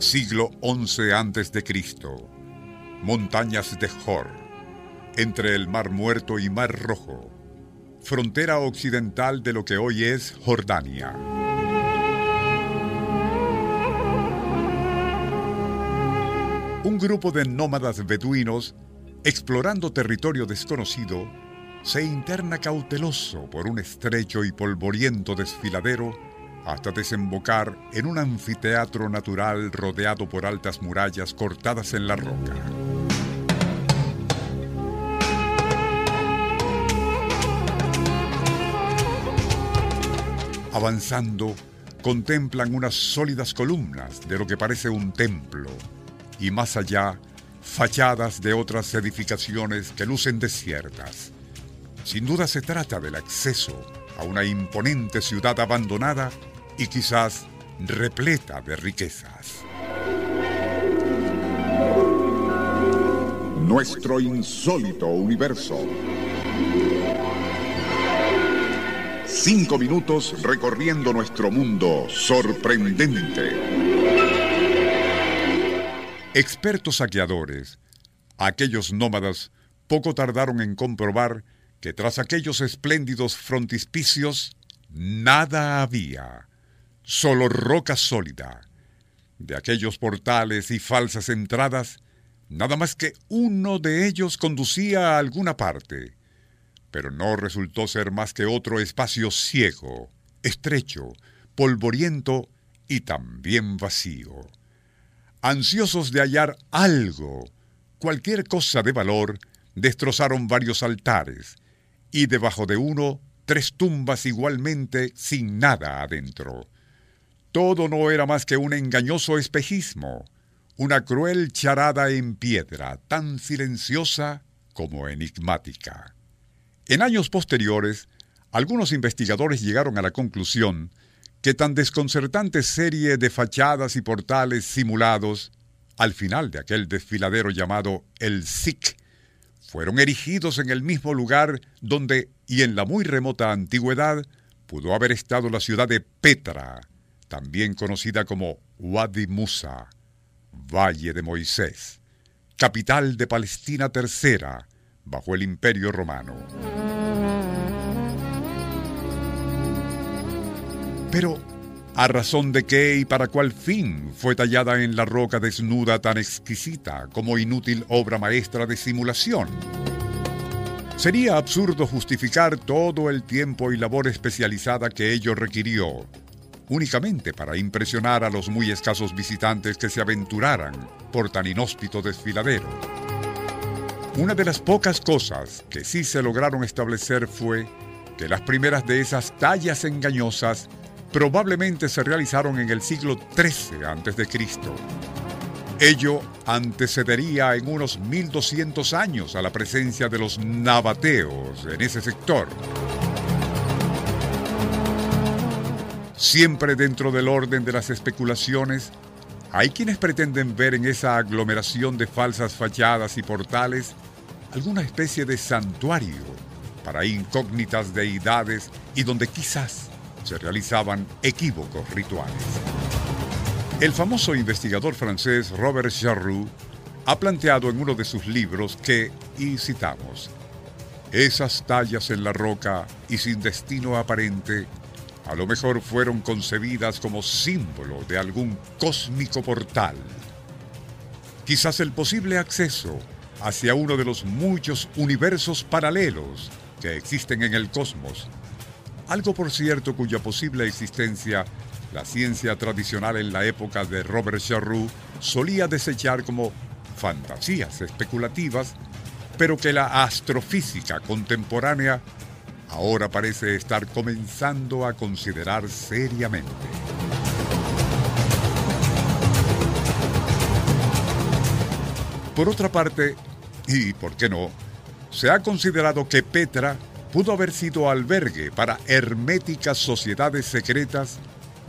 siglo XI a.C., montañas de Jor, entre el Mar Muerto y Mar Rojo, frontera occidental de lo que hoy es Jordania. Un grupo de nómadas beduinos, explorando territorio desconocido, se interna cauteloso por un estrecho y polvoriento desfiladero hasta desembocar en un anfiteatro natural rodeado por altas murallas cortadas en la roca. Avanzando, contemplan unas sólidas columnas de lo que parece un templo y más allá, fachadas de otras edificaciones que lucen desiertas. Sin duda se trata del acceso a una imponente ciudad abandonada y quizás repleta de riquezas. Nuestro insólito universo. Cinco minutos recorriendo nuestro mundo sorprendente. Expertos saqueadores, aquellos nómadas, poco tardaron en comprobar que tras aquellos espléndidos frontispicios nada había solo roca sólida. De aquellos portales y falsas entradas, nada más que uno de ellos conducía a alguna parte, pero no resultó ser más que otro espacio ciego, estrecho, polvoriento y también vacío. Ansiosos de hallar algo, cualquier cosa de valor, destrozaron varios altares, y debajo de uno tres tumbas igualmente sin nada adentro. Todo no era más que un engañoso espejismo, una cruel charada en piedra, tan silenciosa como enigmática. En años posteriores, algunos investigadores llegaron a la conclusión que tan desconcertante serie de fachadas y portales simulados, al final de aquel desfiladero llamado el SIC, fueron erigidos en el mismo lugar donde, y en la muy remota antigüedad, pudo haber estado la ciudad de Petra, también conocida como Wadi Musa, Valle de Moisés, capital de Palestina tercera bajo el Imperio Romano. Pero, ¿a razón de qué y para cuál fin fue tallada en la roca desnuda tan exquisita como inútil obra maestra de simulación? Sería absurdo justificar todo el tiempo y labor especializada que ello requirió, únicamente para impresionar a los muy escasos visitantes que se aventuraran por tan inhóspito desfiladero. Una de las pocas cosas que sí se lograron establecer fue que las primeras de esas tallas engañosas probablemente se realizaron en el siglo XIII a.C. Ello antecedería en unos 1200 años a la presencia de los nabateos en ese sector. Siempre dentro del orden de las especulaciones, hay quienes pretenden ver en esa aglomeración de falsas fachadas y portales alguna especie de santuario para incógnitas deidades y donde quizás se realizaban equívocos rituales. El famoso investigador francés Robert Charroux ha planteado en uno de sus libros que, y citamos, esas tallas en la roca y sin destino aparente a lo mejor fueron concebidas como símbolo de algún cósmico portal. Quizás el posible acceso hacia uno de los muchos universos paralelos que existen en el cosmos. Algo, por cierto, cuya posible existencia la ciencia tradicional en la época de Robert Charroux solía desechar como fantasías especulativas, pero que la astrofísica contemporánea ahora parece estar comenzando a considerar seriamente. Por otra parte, y por qué no, se ha considerado que Petra pudo haber sido albergue para herméticas sociedades secretas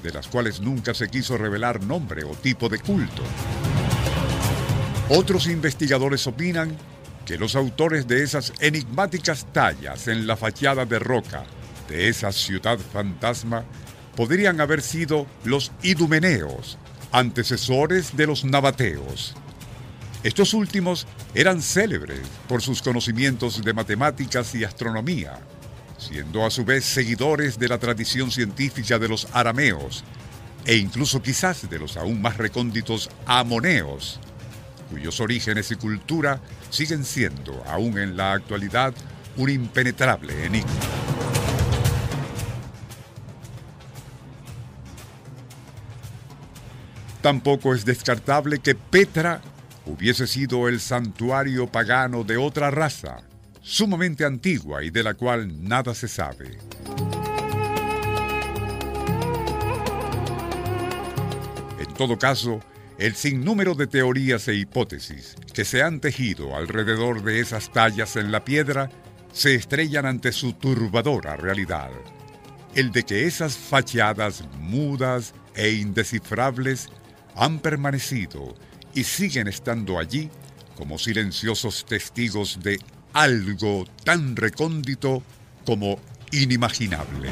de las cuales nunca se quiso revelar nombre o tipo de culto. Otros investigadores opinan que los autores de esas enigmáticas tallas en la fachada de roca de esa ciudad fantasma podrían haber sido los idumeneos, antecesores de los nabateos. Estos últimos eran célebres por sus conocimientos de matemáticas y astronomía, siendo a su vez seguidores de la tradición científica de los arameos e incluso quizás de los aún más recónditos amoneos, cuyos orígenes y cultura siguen siendo, aún en la actualidad, un impenetrable enigma. Tampoco es descartable que Petra hubiese sido el santuario pagano de otra raza, sumamente antigua y de la cual nada se sabe. En todo caso, el sinnúmero de teorías e hipótesis que se han tejido alrededor de esas tallas en la piedra se estrellan ante su turbadora realidad. El de que esas fachadas mudas e indescifrables han permanecido y siguen estando allí como silenciosos testigos de algo tan recóndito como inimaginable.